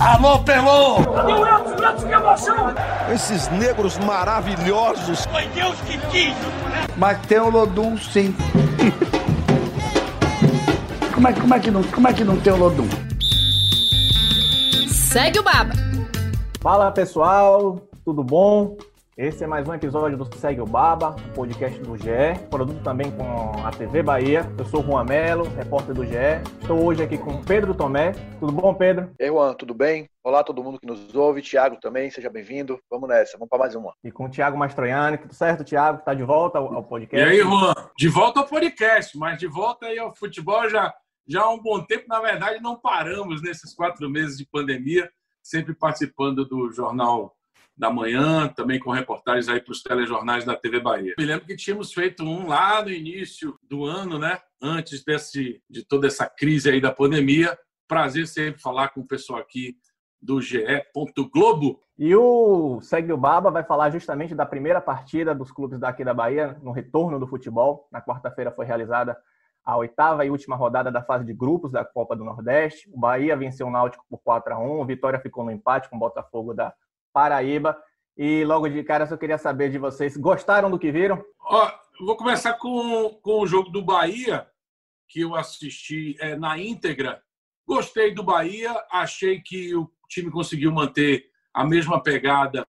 Alô, Pelô! Cadê o Edson? Edson, que emoção! Esses negros maravilhosos! Foi Deus que quis! Mas tem o Lodum, sim. como, é, como, é que não, como é que não tem o Lodum? Segue o Baba! Fala pessoal, tudo bom? Esse é mais um episódio do Segue o Baba, um podcast do GE, produto também com a TV Bahia. Eu sou o Juan Melo, repórter do GE. Estou hoje aqui com Pedro Tomé. Tudo bom, Pedro? Ei, Juan, tudo bem? Olá todo mundo que nos ouve. Tiago também, seja bem-vindo. Vamos nessa, vamos para mais uma. E com o Tiago Mastroianni, tudo certo, Tiago? Está de volta ao, ao podcast? E aí, Juan? De volta ao podcast, mas de volta aí ao futebol já, já há um bom tempo. Na verdade, não paramos nesses quatro meses de pandemia, sempre participando do jornal da manhã, também com reportagens aí para os telejornais da TV Bahia. Me lembro que tínhamos feito um lá no início do ano, né? Antes desse, de toda essa crise aí da pandemia. Prazer sempre falar com o pessoal aqui do GE. Globo. E o Segue o Baba vai falar justamente da primeira partida dos clubes daqui da Bahia no retorno do futebol. Na quarta-feira foi realizada a oitava e última rodada da fase de grupos da Copa do Nordeste. O Bahia venceu o Náutico por 4 a 1 o Vitória ficou no empate com o Botafogo da Paraíba. E logo de cara, eu queria saber de vocês, gostaram do que viram? Ó, vou começar com, com o jogo do Bahia, que eu assisti é, na íntegra. Gostei do Bahia, achei que o time conseguiu manter a mesma pegada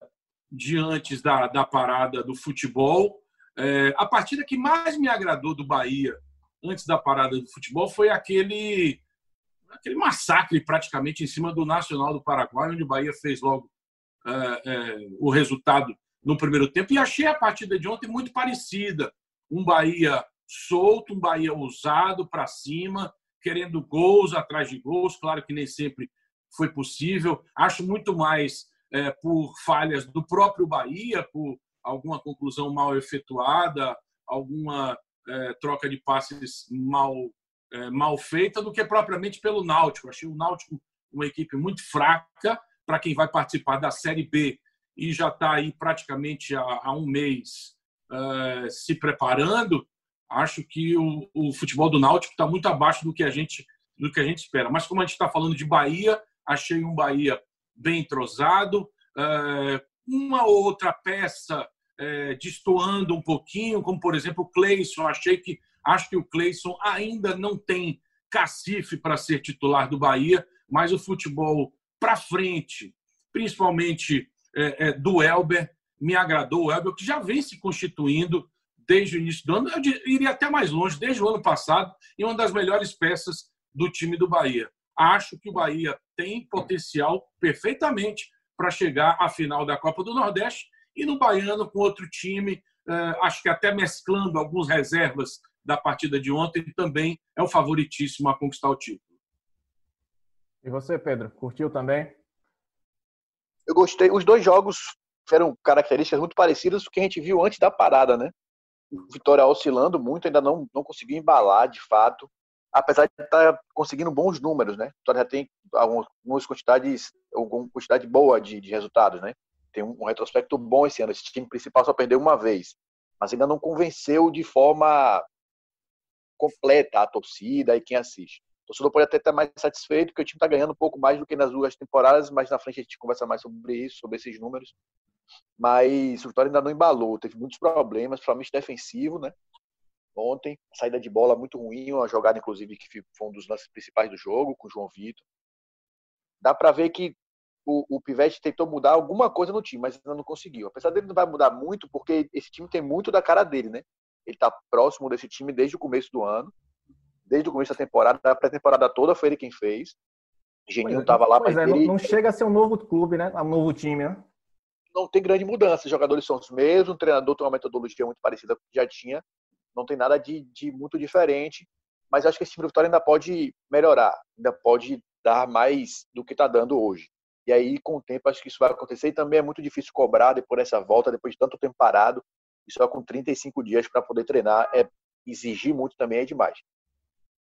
de antes da, da parada do futebol. É, a partida que mais me agradou do Bahia antes da parada do futebol foi aquele, aquele massacre praticamente em cima do Nacional do Paraguai, onde o Bahia fez logo o resultado no primeiro tempo e achei a partida de ontem muito parecida. Um Bahia solto, um Bahia ousado para cima, querendo gols atrás de gols. Claro que nem sempre foi possível. Acho muito mais é, por falhas do próprio Bahia, por alguma conclusão mal efetuada, alguma é, troca de passes mal, é, mal feita, do que propriamente pelo Náutico. Achei o Náutico uma equipe muito fraca para quem vai participar da Série B e já está aí praticamente há, há um mês uh, se preparando, acho que o, o futebol do Náutico está muito abaixo do que a gente do que a gente espera. Mas como a gente está falando de Bahia, achei um Bahia bem entrosado, uh, uma ou outra peça uh, destoando um pouquinho, como por exemplo o Cleison. Achei que acho que o Cleison ainda não tem cacife para ser titular do Bahia, mas o futebol para frente, principalmente é, é, do Elber, me agradou o Elber, que já vem se constituindo desde o início do ano, eu iria até mais longe, desde o ano passado, em uma das melhores peças do time do Bahia. Acho que o Bahia tem potencial perfeitamente para chegar à final da Copa do Nordeste e no Baiano com outro time, é, acho que até mesclando algumas reservas da partida de ontem, também é o favoritíssimo a conquistar o título. E você, Pedro, curtiu também? Eu gostei. Os dois jogos tiveram características muito parecidas com o que a gente viu antes da parada, né? Vitória oscilando muito, ainda não, não conseguiu embalar de fato, apesar de estar tá conseguindo bons números, né? Vitória já tem algumas quantidades, alguma quantidade boa de, de resultados, né? Tem um, um retrospecto bom esse ano. Esse time principal só perdeu uma vez, mas ainda não convenceu de forma completa a torcida e quem assiste. Torcedor pode até estar mais satisfeito, porque o time está ganhando um pouco mais do que nas duas temporadas, mas na frente a gente conversa mais sobre isso, sobre esses números. Mas o Vitória ainda não embalou, teve muitos problemas, principalmente defensivo, né? Ontem, saída de bola muito ruim, uma jogada, inclusive, que foi um dos lances principais do jogo, com o João Vitor. Dá para ver que o, o Pivete tentou mudar alguma coisa no time, mas ainda não conseguiu. Apesar dele não vai mudar muito, porque esse time tem muito da cara dele, né? Ele está próximo desse time desde o começo do ano desde o começo da temporada, a pré-temporada toda foi ele quem fez. Geninho estava é, lá, mas é, ele... não, chega a ser um novo clube, né? Um novo time, né? Não tem grande mudança. Os jogadores são os mesmos, o treinador tem uma metodologia muito parecida com o que já tinha. Não tem nada de, de muito diferente. Mas acho que esse time do Vitória ainda pode melhorar, ainda pode dar mais do que está dando hoje. E aí, com o tempo, acho que isso vai acontecer. E também é muito difícil cobrar depois dessa volta, depois de tanto tempo parado. Isso é com 35 dias para poder treinar. É exigir muito também é demais.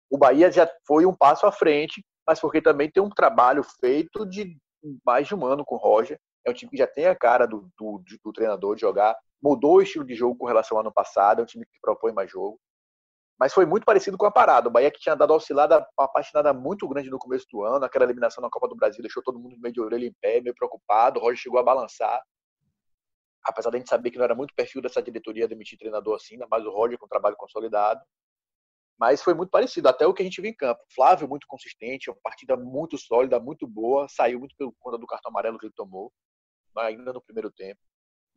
O Bahia já foi um passo à frente, mas porque também tem um trabalho feito de mais de um ano com o Roger. É um time que já tem a cara do, do, do treinador de jogar, mudou o estilo de jogo com relação ao ano passado, é um time que propõe mais jogo. Mas foi muito parecido com a parada. O Bahia que tinha dado oscilada, uma patinada muito grande no começo do ano, aquela eliminação na Copa do Brasil deixou todo mundo meio de orelha em pé, meio preocupado. O Roger chegou a balançar. Apesar de a gente saber que não era muito perfil dessa diretoria demitir treinador assim, ainda mais o Roger com trabalho consolidado. Mas foi muito parecido, até o que a gente viu em campo. Flávio muito consistente, uma partida muito sólida, muito boa, saiu muito pelo conta do cartão amarelo que ele tomou, ainda no primeiro tempo.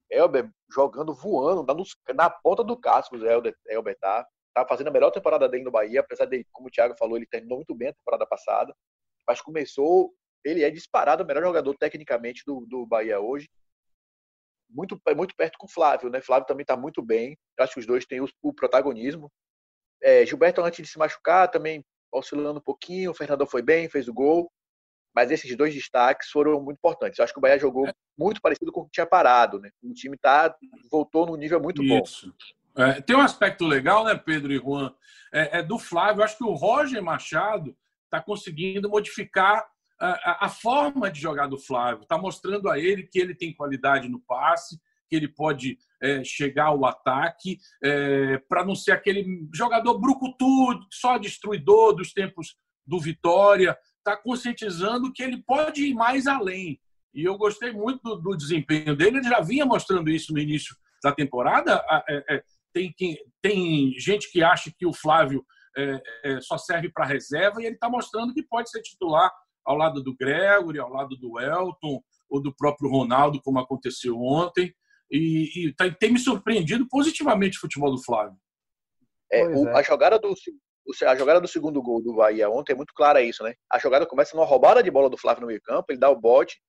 Elber jogando, voando, na ponta do casco, o Elber, tá. Tá fazendo a melhor temporada dele no Bahia, apesar de, como o Thiago falou, ele terminou muito bem a temporada passada. Mas começou, ele é disparado o melhor jogador tecnicamente do, do Bahia hoje. Muito, muito perto com o Flávio, né? Flávio também tá muito bem. Acho que os dois têm o, o protagonismo. É, Gilberto, antes de se machucar, também oscilando um pouquinho. O Fernandão foi bem, fez o gol. Mas esses dois destaques foram muito importantes. Eu acho que o Bahia jogou é. muito parecido com o que tinha parado. Né? O time tá, voltou num nível muito Isso. bom. É, tem um aspecto legal, né, Pedro e Juan? É, é do Flávio. Eu acho que o Roger Machado está conseguindo modificar a, a, forma de jogar do Flávio. Está mostrando a ele que ele tem qualidade no passe, que ele pode é, chegar ao ataque, é, para não ser aquele jogador brucutu, só destruidor dos tempos do Vitória. Está conscientizando que ele pode ir mais além. E eu gostei muito do, do, desempenho dele. Ele já vinha mostrando isso no início da temporada. É, é, tem, tem gente que acha que o Flávio é, é, só serve para reserva e ele está mostrando que pode ser titular ao lado do Gregory, ao lado do Elton ou do próprio Ronaldo, como aconteceu ontem e, e tá, tem me surpreendido positivamente o futebol do Flávio. É, o, é. A jogada do a jogada do segundo gol do Bahia ontem é muito clara isso, né? A jogada começa numa roubada de bola do Flávio no meio campo, ele dá o bote,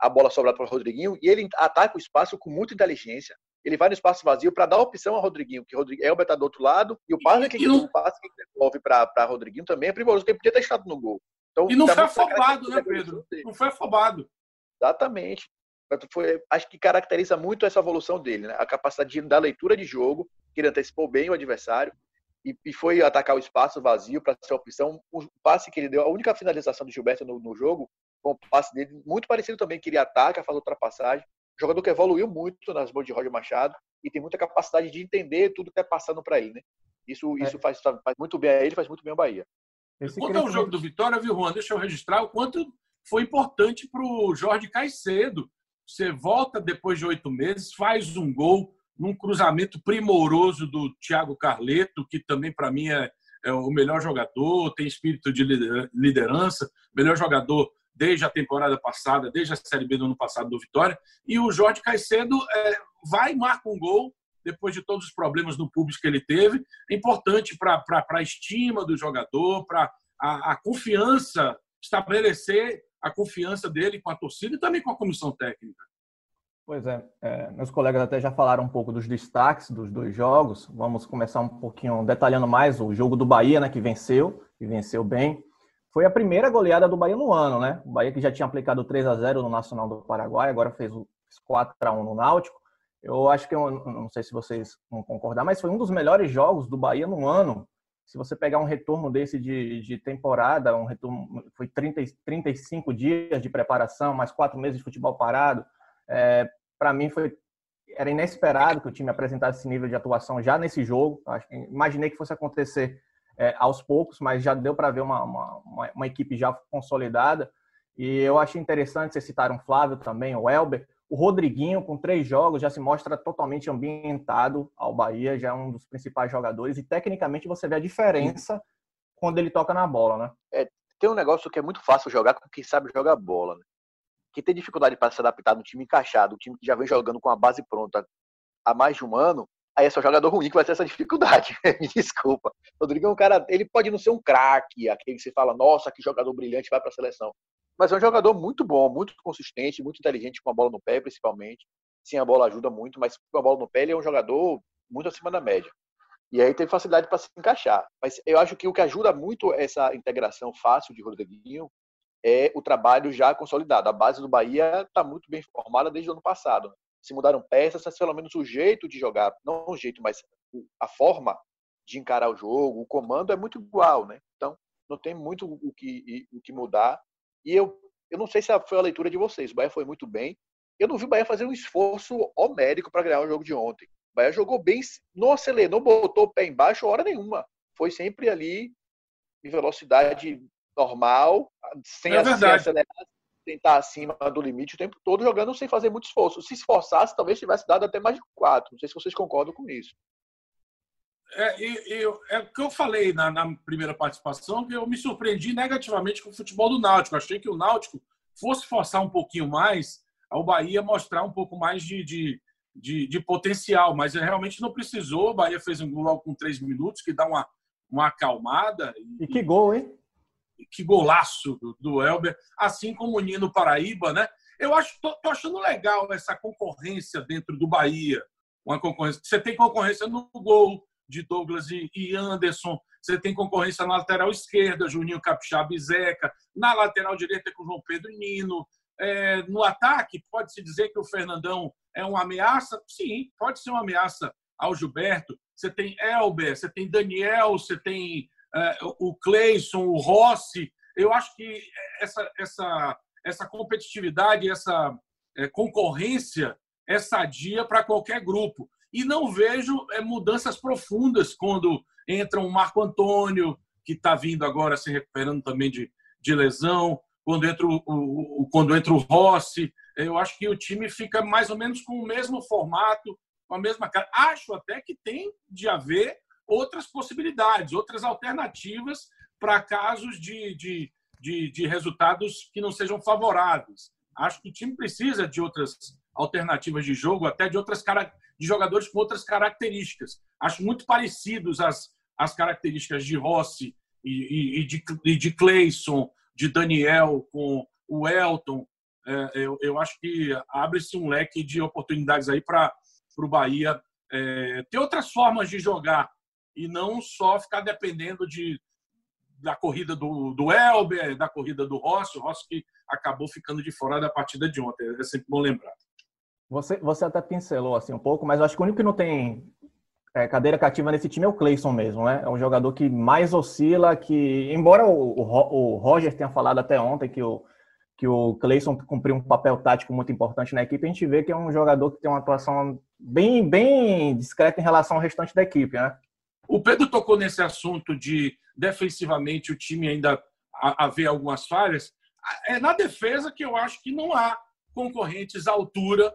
a bola sobra para o Rodriguinho e ele ataca o espaço com muita inteligência. Ele vai no espaço vazio para dar opção ao Rodriguinho, que Rodriguinho, Elber está do outro lado e o passe que, não... passe que devolve para Rodriguinho também é primoroso, ele podia ter estado no gol. Então, e não tá foi afobado, né, Pedro? Não foi afobado. Exatamente foi, acho que caracteriza muito essa evolução dele, né? a capacidade de, da leitura de jogo, que ele antecipou bem o adversário e, e foi atacar o espaço vazio para ser a opção. O passe que ele deu, a única finalização do Gilberto no, no jogo, foi um passe dele muito parecido também, que ele ataca, faz ultrapassagem. Jogador que evoluiu muito nas mãos de Roger Machado e tem muita capacidade de entender tudo que é passando para ele. Né? Isso, é. isso faz, faz, muito bem a ele, faz muito bem ao Bahia. Esse Quanto ao jogo do Vitória, viu, Juan? Deixa eu registrar o quanto foi importante para o Jorge Caicedo você volta depois de oito meses, faz um gol num cruzamento primoroso do Thiago Carleto, que também para mim é, é, o melhor jogador, tem espírito de liderança, melhor jogador desde a temporada passada, desde a Série B do ano passado do Vitória. E o Jorge Caicedo é, vai e marca um gol depois de todos os problemas no público que ele teve. É importante para a estima do jogador, para a, a confiança, estabelecer a confiança dele com a torcida e também com a comissão técnica. Pois é, é, meus colegas até já falaram um pouco dos destaques dos dois jogos. Vamos começar um pouquinho detalhando mais o jogo do Bahia, né, que venceu, e venceu bem. Foi a primeira goleada do Bahia no ano, né? O Bahia que já tinha aplicado 3 a 0 no Nacional do Paraguai, agora fez 4 a 1 no Náutico. Eu acho que, eu, não sei se vocês vão concordar, mas foi um dos melhores jogos do Bahia no ano se você pegar um retorno desse de, de temporada, um retorno, foi 30, 35 dias de preparação, mais quatro meses de futebol parado, é, para mim foi era inesperado que o time apresentasse esse nível de atuação já nesse jogo. Imaginei que fosse acontecer é, aos poucos, mas já deu para ver uma, uma, uma, equipe já consolidada. E eu achei interessante, vocês citaram Flávio também, o Elber, o Rodriguinho, com três jogos, já se mostra totalmente ambientado ao Bahia, já é um dos principais jogadores. E tecnicamente você vê a diferença quando ele toca na bola, né? É, tem um negócio que é muito fácil jogar com quem sabe jogar bola. Né? Quem tem dificuldade para se adaptar no time encaixado, um time que já vem jogando com a base pronta há mais de um ano, aí é só jogador ruim que vai ter essa dificuldade. Me desculpa. Rodrigo é um cara, ele pode não ser um craque, aquele que você fala, nossa, que jogador brilhante, vai para a seleção mas é um jogador muito bom, muito consistente, muito inteligente com a bola no pé, principalmente. Sim, a bola ajuda muito, mas com a bola no pé ele é um jogador muito acima da média. E aí tem facilidade para se encaixar. Mas eu acho que o que ajuda muito essa integração fácil de Rodriguinho é o trabalho já consolidado. A base do Bahia está muito bem formada desde o ano passado. Se mudaram peças, mas pelo menos o jeito de jogar, não o jeito, mas a forma de encarar o jogo, o comando é muito igual, né? Então, não tem muito o que, o que mudar. E eu, eu não sei se foi a leitura de vocês. O Bahia foi muito bem. Eu não vi o Bahia fazer um esforço homérico para ganhar o jogo de ontem. O Bahia jogou bem, não acelerou, não botou o pé embaixo hora nenhuma. foi sempre ali em velocidade normal, sem É acelerar, tentar acima do limite o tempo todo, jogando sem fazer muito esforço. Se esforçasse, talvez tivesse dado até mais de quatro. Não sei se vocês concordam com isso. É, e- e eu- é o que eu falei na, na primeira participação, que eu me surpreendi negativamente com o futebol do Náutico. Achei que o Náutico fosse forçar um pouquinho mais, ao Bahia mostrar um pouco mais de, de, de, de potencial, mas realmente não precisou. O Bahia fez um gol logo com três minutos, que dá uma, uma acalmada. E que gol, hein? que golaço do, do Elber, assim como o Nino Paraíba, né? Eu acho, tô, tô achando legal essa concorrência dentro do Bahia. Uma concorrência. Você tem concorrência no gol de Douglas e, Anderson. Você tem concorrência na lateral esquerda, Juninho Capixaba e Zeca. Na lateral direita com João Pedro e Nino. É, no ataque, pode-se dizer que o Fernandão é uma ameaça? Sim, pode ser uma ameaça ao Gilberto. Você tem Elber, você tem Daniel, você tem é, o Cleison, o Rossi. Eu acho que essa, essa, essa competitividade, essa é, concorrência é sadia para qualquer grupo. E não vejo é, mudanças profundas quando entra o Marco Antônio, que está vindo agora se recuperando também de, de lesão, quando entra o, o, quando entra o Rossi. Eu acho que o time fica mais ou menos com o mesmo formato, com a mesma cara. Acho até que tem de haver outras possibilidades, outras alternativas para casos de, de, de, de, resultados que não sejam favoráveis. Acho que o time precisa de outras alternativas de jogo, até de outras de jogadores com outras características. Acho muito parecidos as, as características de Rossi e, e, de, e de Cleison, de Daniel com o Elton. É, eu, eu acho que abre-se um leque de oportunidades aí para o Bahia é, ter outras formas de jogar e não só ficar dependendo de, da corrida do, do Elber, da corrida do Rossi, o Rossi que acabou ficando de fora da partida de ontem. É sempre bom lembrar. Você, você até pincelou assim um pouco, mas acho que o único que não tem é, cadeira cativa nesse time é o Cleison mesmo, né? É um jogador que mais oscila, que embora o, o, o Roger tenha falado até ontem que o que o Cleison cumpriu um papel tático muito importante na equipe, a gente vê que é um jogador que tem uma atuação bem, bem discreta em relação ao restante da equipe, né? O Pedro tocou nesse assunto de defensivamente o time ainda haver algumas falhas. É na defesa que eu acho que não há concorrentes à altura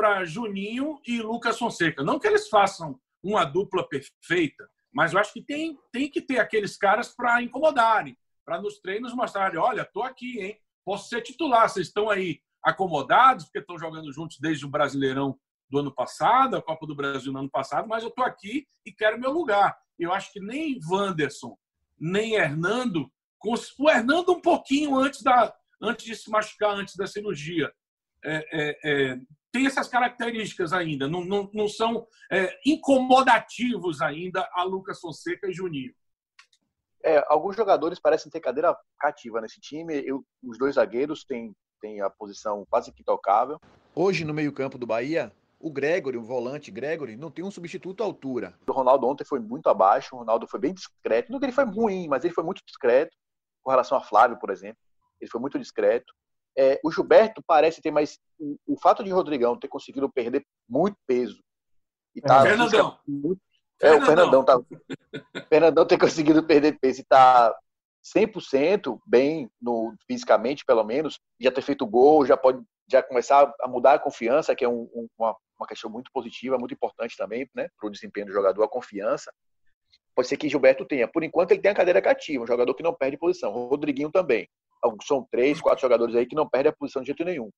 para Juninho e Lucas Fonseca. Não que eles façam uma dupla perfeita, mas eu acho que tem, tem que ter aqueles caras para incomodarem, para nos treinos mostrarem: olha, estou aqui, hein? Posso ser titular, vocês estão aí acomodados, porque estão jogando juntos desde o Brasileirão do ano passado, a Copa do Brasil no ano passado, mas eu estou aqui e quero meu lugar. Eu acho que nem Wanderson, nem Hernando, o Hernando um pouquinho antes, da, antes de se machucar, antes da cirurgia, é, é, é, tem essas características ainda, não, não, não são é, incomodativos ainda a Lucas Fonseca e Juninho. É, alguns jogadores parecem ter cadeira cativa nesse time. Eu, os dois zagueiros têm, têm a posição quase que intocável. Hoje, no meio-campo do Bahia, o Gregory, o volante Gregory, não tem um substituto à altura. O Ronaldo ontem foi muito abaixo, o Ronaldo foi bem discreto. Não que ele foi ruim, mas ele foi muito discreto com relação a Flávio, por exemplo. Ele foi muito discreto. É, o Gilberto parece ter mais. O, o, fato de Rodrigão ter conseguido perder muito peso. E tá, é, Fernandão. Muito, é, o Fernandão tá. Fernandão ter conseguido perder peso e tá 100% bem no, fisicamente, pelo menos. Já ter feito gol, já pode já começar a mudar a confiança, que é um, um, uma, uma questão muito positiva, muito importante também né, para o desempenho do jogador, a confiança. Pode ser que Gilberto tenha. Por enquanto, ele tem a cadeira cativa, um jogador que não perde posição. Rodriguinho também. São três, quatro jogadores aí que não perdem a posição de jeito nenhum.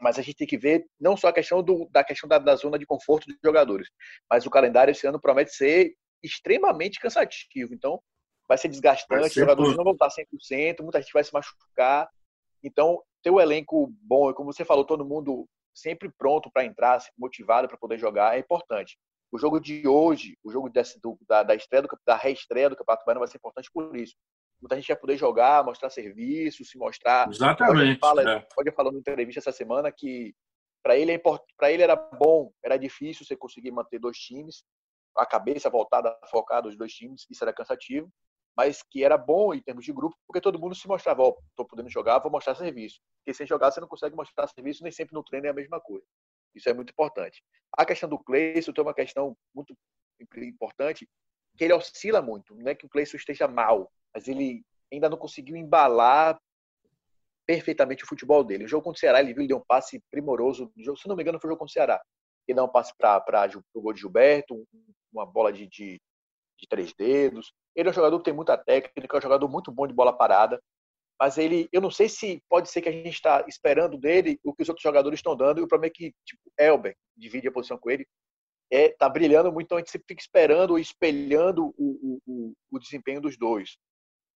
Mas a gente tem que ver não só a questão do, da questão da, da zona de conforto dos jogadores, mas o calendário esse ano promete ser extremamente cansativo. Então, vai ser desgastante, vai ser os jogadores não vão estar 100%, muita gente vai se machucar. Então, ter o um elenco bom, e como você falou, todo mundo sempre pronto para entrar, motivado para poder jogar, é importante. O jogo de hoje, o jogo desse, do, da, da, estreia do, da reestreia do Campeonato Baiano vai ser importante por isso. Muita gente vai poder jogar, mostrar serviço, se mostrar. Exatamente. Fala, é. Pode falar numa entrevista essa semana que para ele é ele era bom, era difícil você conseguir manter dois times, a cabeça voltada, focada os dois times, isso era cansativo mas que era bom em termos de grupo, porque todo mundo se mostrava, ó, oh, tô podendo jogar, vou mostrar serviço. Porque sem jogar você não consegue mostrar serviço, nem sempre no treino é a mesma coisa. Isso é muito importante. A questão do Cleison tem uma questão muito importante. que ele oscila muito. Não é que o Cleison esteja mal, mas ele ainda não conseguiu embalar perfeitamente o futebol dele. O jogo contra o Ceará, ele viu, ele deu um passe primoroso. Se não me engano, foi o jogo contra o Ceará. Ele deu um passe para o gol de Gilberto, uma bola de, de, de, três dedos. Ele é um jogador que tem muita técnica, é um jogador muito bom de bola parada. Mas ele, eu não sei se pode ser que a gente está esperando dele o que os outros jogadores estão dando. E o problema é que, tipo, Elber divide a posição com ele, é, tá brilhando muito, então a gente sempre fica esperando ou espelhando o, o, o, desempenho dos dois.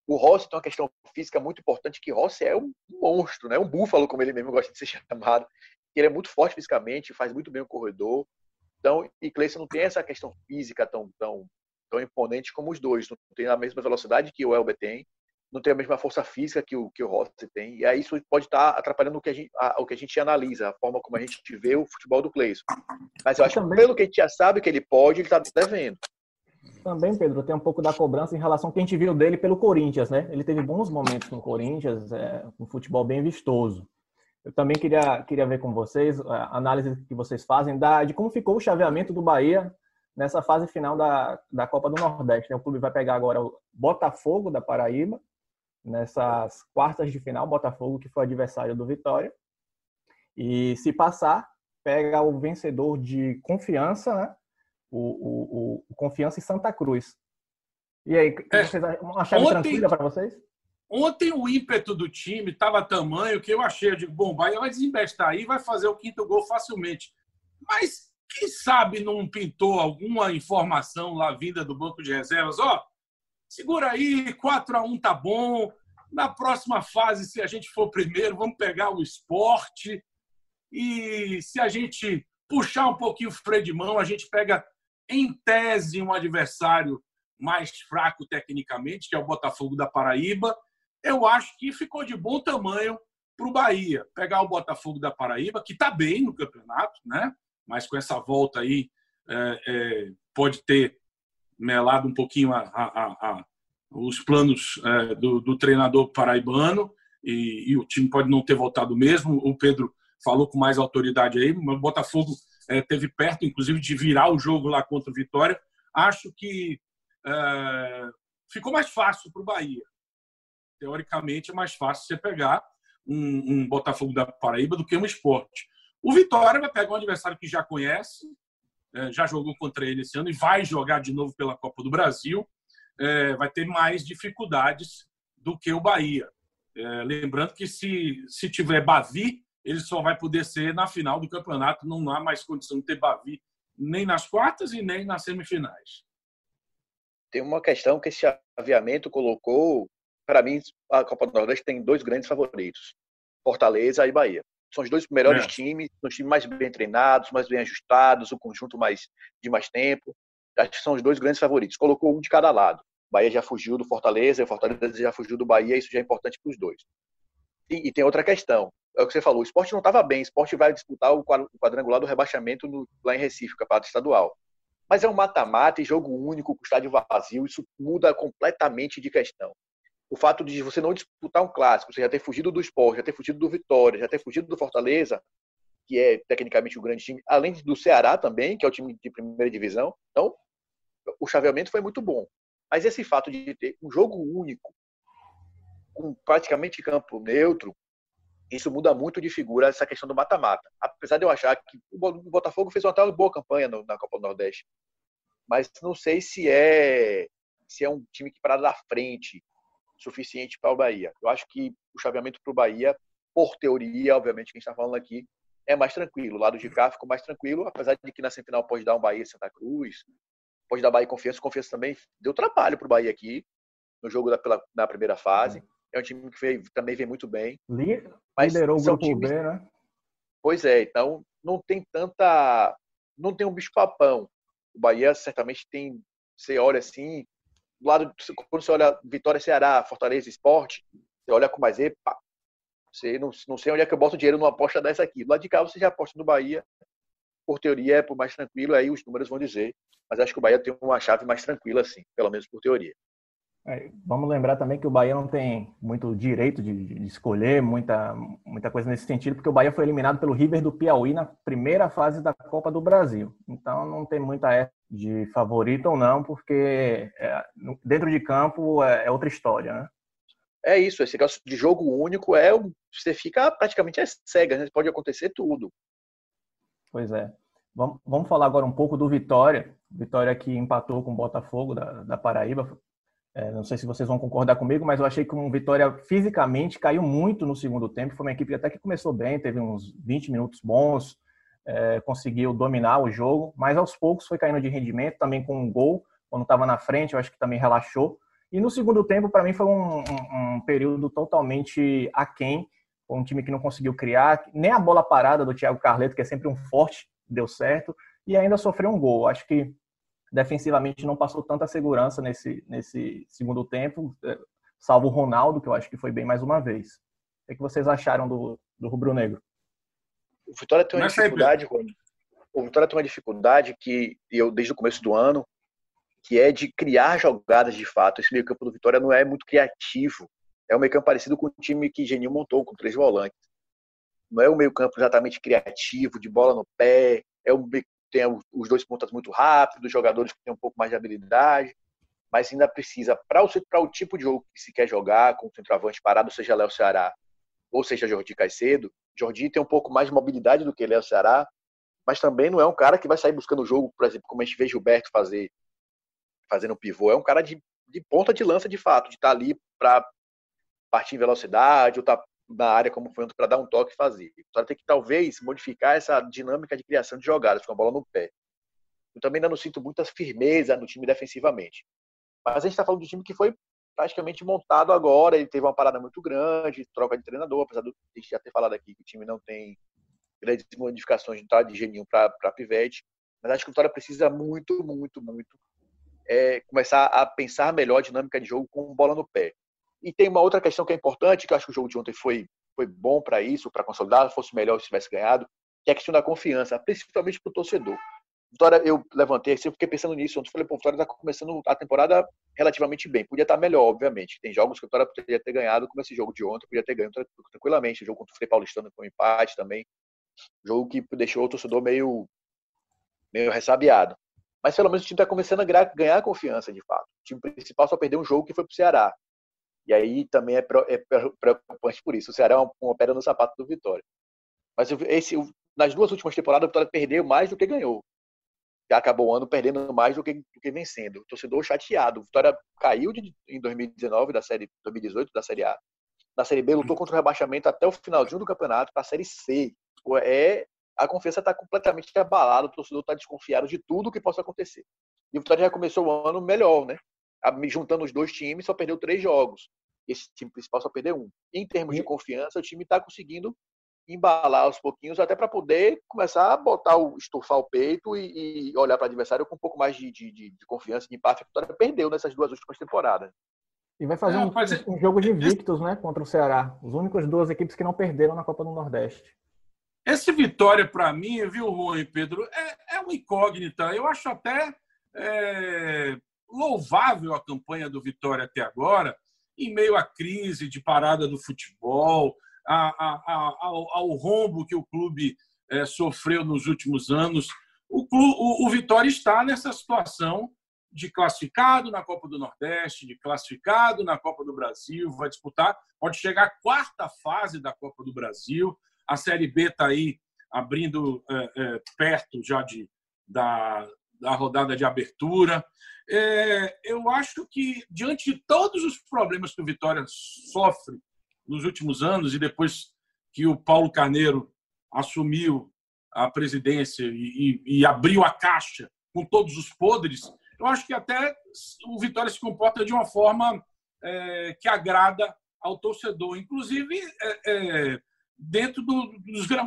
O Rossi tem uma questão física muito importante, que Rossi é um monstro, né? um búfalo, como ele mesmo gosta de ser chamado. Ele é muito forte fisicamente, faz muito bem o corredor. Então, e Cleison não tem essa questão física tão, tão, tão imponente como os dois. Não tem a mesma velocidade que o Elber tem não tem a mesma força física que o, que o Rossi tem. E aí isso pode estar atrapalhando o que a gente, a, o que a gente analisa, a forma como a gente vê o futebol do Cleison. Mas eu acho que pelo que a gente já sabe que ele pode, ele está devendo. Também, Pedro, tem um pouco da cobrança em relação ao que a gente viu dele pelo Corinthians, né? Ele teve bons momentos no Corinthians, é, um futebol bem vistoso. Eu também queria, queria ver com vocês a análise que vocês fazem da, de como ficou o chaveamento do Bahia nessa fase final da, da Copa do Nordeste. Né? O clube vai pegar agora o Botafogo da Paraíba nessas quartas de final, Botafogo, que foi adversário do Vitória. E se passar, pega o vencedor de confiança, né? O, o, o Confiança em Santa Cruz. E aí, é, uma chave ontem, tranquila para vocês? Ontem o ímpeto do time estava tamanho que eu achei, eu digo, bom, Bahia vai desembestar aí vai fazer o quinto gol facilmente. Mas quem sabe não pintou alguma informação lá vinda do banco de reservas? Ó, segura aí, 4 a 1 tá bom. Na próxima fase, se a gente for primeiro, vamos pegar o esporte. E se a gente puxar um pouquinho o freio de mão, a gente pega, em tese, um adversário mais fraco tecnicamente, que é o Botafogo da Paraíba. Eu acho que ficou de bom tamanho para o Bahia. Pegar o Botafogo da Paraíba, que está bem no campeonato, né? mas com essa volta aí é, é, pode ter melado um pouquinho a, a, a, os planos é, do, do, treinador paraibano e, e, o time pode não ter voltado mesmo. O Pedro falou com mais autoridade aí, o Botafogo é, teve perto, inclusive, de virar o jogo lá contra o Vitória. Acho que é, ficou mais fácil para o Bahia. Teoricamente, é mais fácil você pegar um, um Botafogo da Paraíba do que um esporte. O Vitória vai pegar um adversário que já conhece, é, já jogou contra ele esse ano e vai jogar de novo pela Copa do Brasil. É, vai ter mais dificuldades do que o Bahia. É, lembrando que se, se tiver Bavi, ele só vai poder ser na final do campeonato. Não há mais condição de ter Bavi nem nas quartas e nem nas semifinais. Tem uma questão que esse aviamento colocou. Para mim, a Copa do Nordeste tem dois grandes favoritos: Fortaleza e Bahia. São os dois melhores é. times, os times mais bem treinados, mais bem ajustados, o conjunto mais de mais tempo. Acho que são os dois grandes favoritos. Colocou um de cada lado. Bahia já fugiu do Fortaleza, e o Fortaleza já fugiu do Bahia, isso já é importante para os dois. E, e, tem outra questão. É o que você falou, o esporte não estava bem. O esporte vai disputar o quadrangular do rebaixamento no, lá em Recife, campeonato estadual. Mas é um mata-mata e jogo único, com estádio vazio, isso muda completamente de questão o fato de você não disputar um clássico, você já ter fugido do esporte, já ter fugido do Vitória, já ter fugido do Fortaleza, que é tecnicamente o grande time, além do Ceará também, que é o time de primeira divisão. Então, o chaveamento foi muito bom. Mas esse fato de ter um jogo único, com praticamente campo neutro, isso muda muito de figura essa questão do mata-mata. Apesar de eu achar que o Botafogo fez uma boa campanha na Copa do Nordeste, mas não sei se é se é um time que para dar frente suficiente para o Bahia. Eu acho que o chaveamento para o Bahia, por teoria, obviamente, quem está falando aqui, é mais tranquilo. O lado de cá ficou mais tranquilo, apesar de que na semifinal pode dar um Bahia Santa Cruz, pode dar Bahia Confiança. Confiança também deu trabalho para o Bahia aqui, no jogo da, pela, na primeira fase. É um time que veio, também vem muito bem. Liderou o grupo times... B, né? Pois é, então não tem tanta. Não tem um bicho-papão. O Bahia certamente tem. Você olha assim, do lado, quando você olha Vitória Ceará, Fortaleza Esporte, você olha com mais epa, você não, não sei onde é que eu boto dinheiro numa aposta dessa aqui. Do lado de cá você já aposta no Bahia, por teoria é por mais tranquilo, aí os números vão dizer. Mas acho que o Bahia tem uma chave mais tranquila, assim, pelo menos por teoria. É, vamos lembrar também que o Bahia não tem muito direito de, de, escolher muita, muita coisa nesse sentido, porque o Bahia foi eliminado pelo River do Piauí na primeira fase da Copa do Brasil. Então não tem muita de favorito ou não, porque é, dentro de campo é, é, outra história, né? É isso, esse negócio de jogo único é você fica praticamente cega, né? pode acontecer tudo. Pois é. Vamos, vamos falar agora um pouco do Vitória. Vitória que empatou com o Botafogo da, da Paraíba. É, não sei se vocês vão concordar comigo, mas eu achei que o Vitória fisicamente caiu muito no segundo tempo. Foi uma equipe até que começou bem, teve uns 20 minutos bons, é, conseguiu dominar o jogo, mas aos poucos foi caindo de rendimento, também com um gol, quando estava na frente, eu acho que também relaxou. E no segundo tempo, para mim, foi um, um, um, período totalmente aquém, um time que não conseguiu criar, nem a bola parada do Thiago Carleto, que é sempre um forte, deu certo, e ainda sofreu um gol. Acho que defensivamente não passou tanta segurança nesse, nesse segundo tempo, é, salvo o Ronaldo, que eu acho que foi bem mais uma vez. O que vocês acharam do, do Rubro Negro? O Vitória tem uma Mas dificuldade, Rony. O Vitória tem uma dificuldade que eu, desde o começo do ano, que é de criar jogadas de fato. Esse meio-campo do Vitória não é muito criativo. É um meio-campo parecido com o time que Genil montou, com três volantes. Não é um meio-campo exatamente criativo, de bola no pé. É um, tem os dois pontas muito rápidos, jogadores que têm um pouco mais de habilidade, mas ainda precisa, para o, tipo de jogo que se quer jogar, com o centroavante parado, seja Léo Ceará ou seja Jordi Caicedo, Jordi tem um pouco mais de mobilidade do que Léo Ceará, mas também não é um cara que vai sair buscando o jogo, por exemplo, como a gente vê Gilberto fazer, fazendo pivô. É um cara de, de ponta de lança, de fato, de estar tá ali para partir em velocidade, ou tá na área como foi para dar um toque e fazer. Então tem que talvez modificar essa dinâmica de criação de jogadas com a bola no pé. Eu também ainda não sinto muita firmeza no time defensivamente. Mas a gente está falando de um time que foi praticamente montado agora. Ele teve uma parada muito grande, troca de treinador, apesar de a gente já ter falado aqui que o time não tem grandes modificações de entrada de geninho para Pivete. Mas acho que o Vitória precisa muito, muito, muito é, começar a pensar melhor a dinâmica de jogo com bola no pé. E tem uma outra questão que é importante, que eu acho que o jogo de ontem foi, foi bom para isso, para consolidar, fosse melhor se tivesse ganhado, que é a questão da confiança, principalmente para o torcedor. Vitória, eu levantei, eu fiquei pensando nisso. Ontem falei, pô, Vitória está começando a temporada relativamente bem. Podia estar tá melhor, obviamente. Tem jogos que o Vitória poderia ter ganhado, como esse jogo de ontem, podia ter ganho tranquilamente. O jogo contra o Frei Paulistano foi um empate também. Jogo que deixou o torcedor meio, meio ressabiado. Mas pelo menos o time está começando a ganhar confiança, de fato. O time principal só perdeu um jogo que foi para o Ceará. E aí também é, é preocupante por isso. O Ceará é uma, uma pedra no sapato do Vitória. Mas esse, nas duas últimas temporadas, o Vitória perdeu mais do que ganhou acabou o ano perdendo mais do que, do que vencendo. O torcedor chateado. O Vitória caiu de, em 2019 da série 2018 da série A. Na série B lutou contra o rebaixamento até o finalzinho do campeonato para a série C. É a confiança está completamente abalada, o torcedor está desconfiado de tudo que possa acontecer. E o Vitória já começou o ano melhor, né? Juntando os dois times, só perdeu três jogos. Esse time principal só perdeu um. Em termos de confiança, o time está conseguindo embalar aos pouquinhos, até para poder começar a botar o estufar o peito e, e olhar para o adversário com um pouco mais de, de, de confiança, de empate. A Vitória perdeu nessas duas últimas temporadas. E vai fazer é, um, um, jogo de invictos, né, contra o Ceará. Os únicos duas equipes que não perderam na Copa do Nordeste. Esse Vitória, para mim, viu, Rui Pedro, é, é uma incógnita. Eu acho até é, louvável a campanha do Vitória até agora, em meio à crise de parada do futebol, a, a, ao, ao, rombo que o clube é, sofreu nos últimos anos. O, clube, o, o Vitória está nessa situação de classificado na Copa do Nordeste, de classificado na Copa do Brasil, vai disputar, pode chegar à quarta fase da Copa do Brasil. A Série B está aí abrindo é, é, perto já de, da, da rodada de abertura. É, eu acho que, diante de todos os problemas que o Vitória sofre nos últimos anos e depois que o Paulo Carneiro assumiu a presidência e, e, e abriu a caixa com todos os podres, eu acho que até o Vitória se comporta de uma forma é, que agrada ao torcedor, inclusive é, é, dentro do,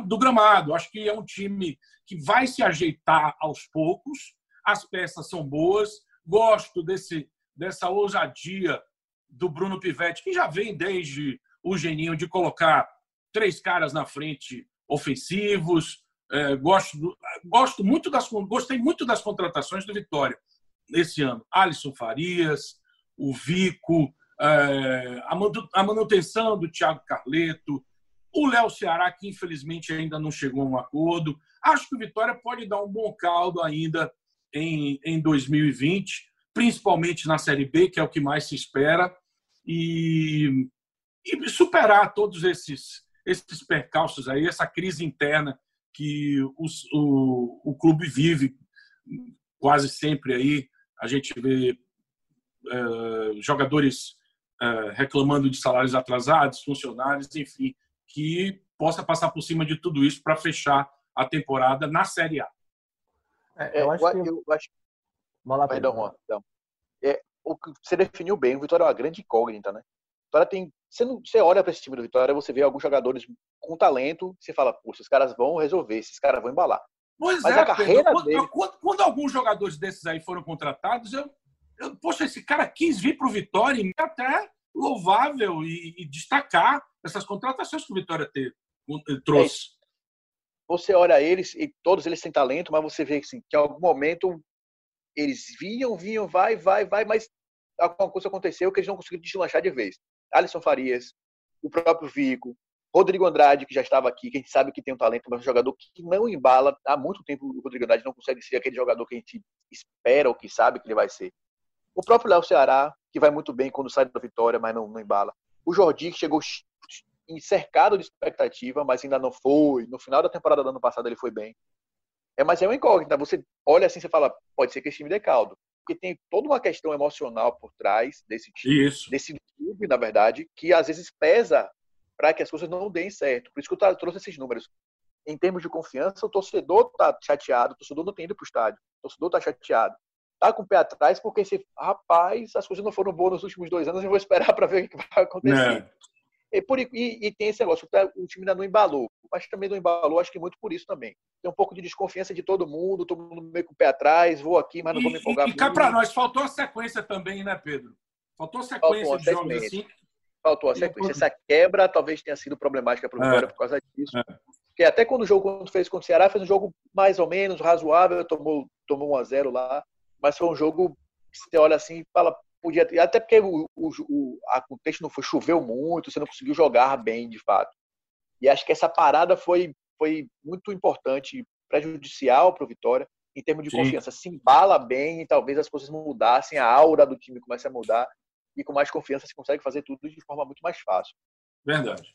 do gramado. Acho que é um time que vai se ajeitar aos poucos, as peças são boas, gosto desse, dessa ousadia do Bruno Pivetti, que já vem desde o geninho de colocar três caras na frente ofensivos. É, gosto, gosto muito das, gostei muito das contratações do Vitória esse ano. Alisson Farias, o Vico, é, a manutenção do Thiago Carleto, o Léo Ceará, que infelizmente ainda não chegou a um acordo. Acho que o Vitória pode dar um bom caldo ainda em, em 2020, principalmente na Série B, que é o que mais se espera, e, e superar todos esses, esses percalços aí, essa crise interna que os, o, o clube vive quase sempre aí. A gente vê é, jogadores é, reclamando de salários atrasados, funcionários, enfim, que possa passar por cima de tudo isso para fechar a temporada na Série A. É, eu, acho que... eu acho Vai lá, Perdão, Juan. Então, é, o que você definiu bem, o Vitória é uma grande incógnita, né? Vitória tem. Você, não, você olha para esse time do Vitória, você vê alguns jogadores com talento, você fala, pô, esses caras vão resolver, esses caras vão embalar. Pois Mas é, a carreira Pedro, dele... quando, quando, alguns jogadores desses aí foram contratados, eu, eu poxa, esse cara quis vir para o Vitória e até louvável e, e, destacar essas contratações que o Vitória teve, trouxe. Você olha eles e todos eles têm talento, mas você vê assim, que em algum momento eles vinham, vinham, vai, vai, vai, mas alguma coisa aconteceu que eles não conseguiram deslanchar de vez. Alisson Farias, o próprio Vico, Rodrigo Andrade, que já estava aqui, que a gente sabe que tem um talento, mas é um jogador que não embala. Há muito tempo o Rodrigo Andrade não consegue ser aquele jogador que a gente espera ou que sabe que ele vai ser. O próprio Léo Ceará, que vai muito bem quando sai da vitória, mas não, não embala. O Jordi, que chegou cercado de expectativa, mas ainda não foi. No final da temporada do ano passado ele foi bem. É, mas é uma incógnita. Você olha assim e fala, pode ser que esse time dê caldo. Porque tem toda uma questão emocional por trás desse time, Isso. desse clube, na verdade, que às vezes pesa para que as coisas não deem certo. Por isso que eu trouxe esses números. Em termos de confiança, o torcedor está chateado, o torcedor não tem ido para o estádio, o torcedor está chateado. Está com o pé atrás porque, se, rapaz, as coisas não foram boas nos últimos dois anos, eu vou esperar para ver o que vai acontecer. É. E, por, e, e, tem esse negócio, o time ainda não embalou, mas também não embalou, acho que muito por isso também. Tem um pouco de desconfiança de todo mundo, todo mundo meio com o pé atrás, vou aqui, mas não vou me empolgar. E, e cá para nós, faltou a sequência também, né, Pedro? Faltou a sequência faltou de jogos assim. Faltou a sequência. Essa quebra talvez tenha sido problemática para o Vitória é. por causa disso. É. Porque até quando o jogo quando fez contra o Ceará, fez um jogo mais ou menos razoável, tomou, tomou 1 a 0 lá, mas foi um jogo que você olha assim e fala, podia ter, até porque o, o, o, a contexto não foi, choveu muito, você não conseguiu jogar bem de fato. E acho que essa parada foi, foi muito importante, prejudicial para o Vitória, em termos de Sim. confiança. Se embala bem e talvez as coisas mudassem, a aura do time comece a mudar e com mais confiança se consegue fazer tudo de forma muito mais fácil. Verdade.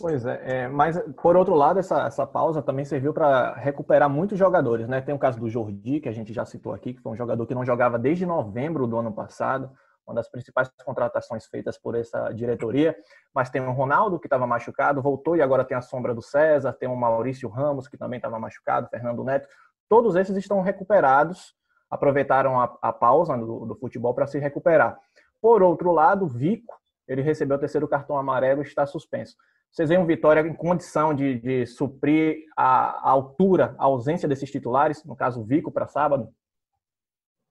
Pois é, é, mas por outro lado, essa, essa pausa também serviu para recuperar muitos jogadores, né? Tem o caso do Jordi, que a gente já citou aqui, que foi um jogador que não jogava desde novembro do ano passado, uma das principais contratações feitas por essa diretoria. Mas tem o Ronaldo, que estava machucado, voltou e agora tem a sombra do César, tem o Maurício Ramos, que também estava machucado, Fernando Neto. Todos esses estão recuperados, aproveitaram a, a pausa do, do futebol para se recuperar. Por outro lado, Vico, ele recebeu o terceiro cartão amarelo e está suspenso. Vocês veem o Vitória em condição de, de suprir a, a, altura, a ausência desses titulares, no caso o Vico para sábado?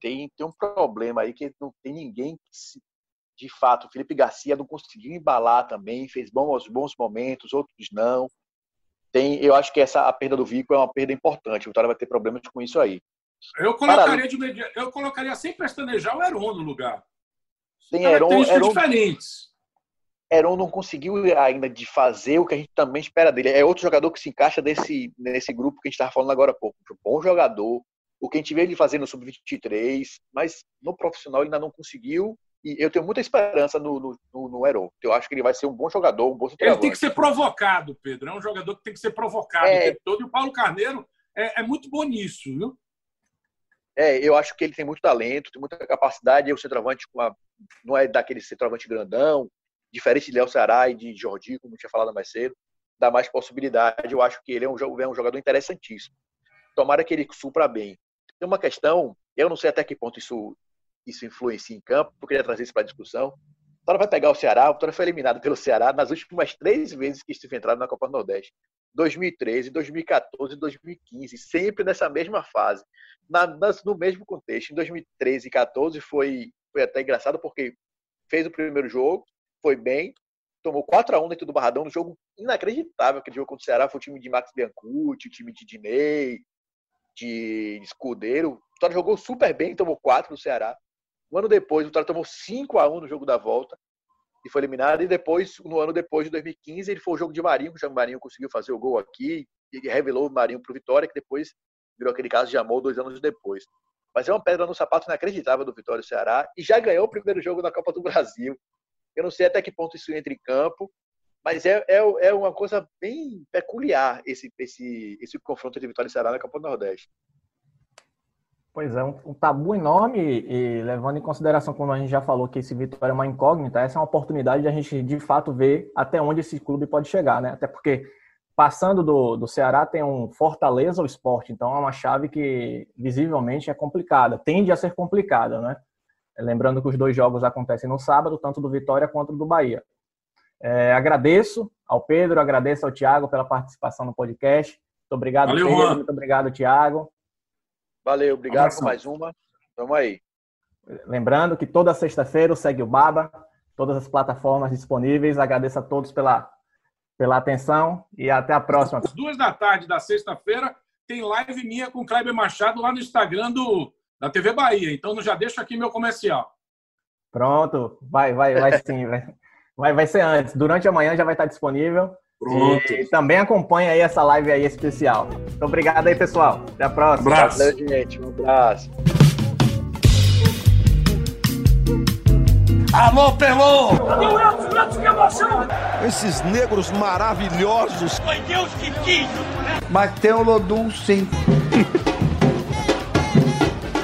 Tem, tem um problema aí que não tem ninguém que se, de fato, o Felipe Garcia não conseguiu embalar também, fez bons, bons momentos, outros não. Tem, eu acho que essa a perda do Vico é uma perda importante. O Vitória vai ter problemas com isso aí. Eu colocaria, de eu colocaria sem pestanejar o Heron no lugar. Tem Heron, Heron, diferentes. Heron não conseguiu ainda de fazer o que a gente também espera dele. É outro jogador que se encaixa desse, nesse grupo que a gente estava falando agora há pouco. Um bom jogador, o que a gente vê ele fazer no Sub-23, mas no profissional ele ainda não conseguiu. E eu tenho muita esperança no, no, no, no Heron. Eu acho que ele vai ser um bom jogador, um bom Ele tem que ser provocado, Pedro. É um jogador que tem que ser provocado é... o tempo todo. E o Paulo Carneiro é, é muito bom nisso, viu? É, eu acho que ele tem muito talento, tem muita capacidade. E o centroavante uma, não é daquele centroavante grandão, diferente de Léo Ceará e de Jordi, como tinha falado mais cedo, dá mais possibilidade. Eu acho que ele é um, é um jogador interessantíssimo. Tomara que ele supra bem. Tem uma questão, eu não sei até que ponto isso, isso influencia em campo, eu queria trazer isso para a discussão. O Vitória vai pegar o Ceará, o Vitória foi eliminado pelo Ceará nas últimas três vezes que esteve entrado na Copa do Nordeste. 2013, 2014 e 2015, sempre nessa mesma fase, na, nas, no mesmo contexto. Em 2013 e 2014 foi, foi até engraçado porque fez o primeiro jogo, foi bem, tomou 4 a 1 dentro do Barradão, no jogo inacreditável, aquele jogo contra o Ceará foi o time de Max Biancucci, o time de Dinei, de Escudeiro. O Vitória jogou super bem, tomou 4 no Ceará. Um ano depois, o Vitória tomou 5 a 1 no jogo da volta e foi eliminado. E depois, no ano depois de 2015, ele foi o jogo de Marinho, que o Marinho conseguiu fazer o gol aqui e revelou o Marinho para o Vitória, que depois virou aquele caso de amor dois anos depois. mas é uma pedra no sapato inacreditável do Vitória Ceará e já ganhou o primeiro jogo da Copa do Brasil. Eu não sei até que ponto isso entra em campo, mas é, é, é uma coisa bem peculiar esse, esse, esse confronto entre Vitória e Ceará na Copa do Nordeste. Pois é, um, um, tabu enorme e levando em consideração, como a gente já falou, que esse Vitória é uma incógnita, essa é uma oportunidade de a gente, de fato, ver até onde esse clube pode chegar, né? Até porque, passando do, do Ceará, tem um Fortaleza ou Esporte, então é uma chave que, visivelmente, é complicada, tende a ser complicada, né? Lembrando que os dois jogos acontecem no sábado, tanto do Vitória quanto do Bahia. É, agradeço ao Pedro, agradeço ao Tiago pela participação no podcast. Muito obrigado, Valeu, Pedro. Juan. Muito obrigado, Tiago. Valeu, obrigado por mais uma. Tamo aí. Lembrando que toda sexta-feira o Segue o Baba, todas as plataformas disponíveis. Agradeço a todos pela, pela atenção e até a próxima. Às duas da tarde da sexta-feira tem live minha com o Kleber Machado lá no Instagram do, da TV Bahia. Então já deixo aqui meu comercial. Pronto, vai, vai, vai sim. Vai, vai, vai ser antes. Durante a manhã já vai estar disponível. Pronto. E também acompanha aí essa live aí especial. Muito obrigado aí, pessoal. Até a próxima. Abraço. Valeu, gente. Um abraço. Alô, Pelô! Que emoção! Esses negros maravilhosos. Foi Deus que quis! Mas tem o Lodum sim.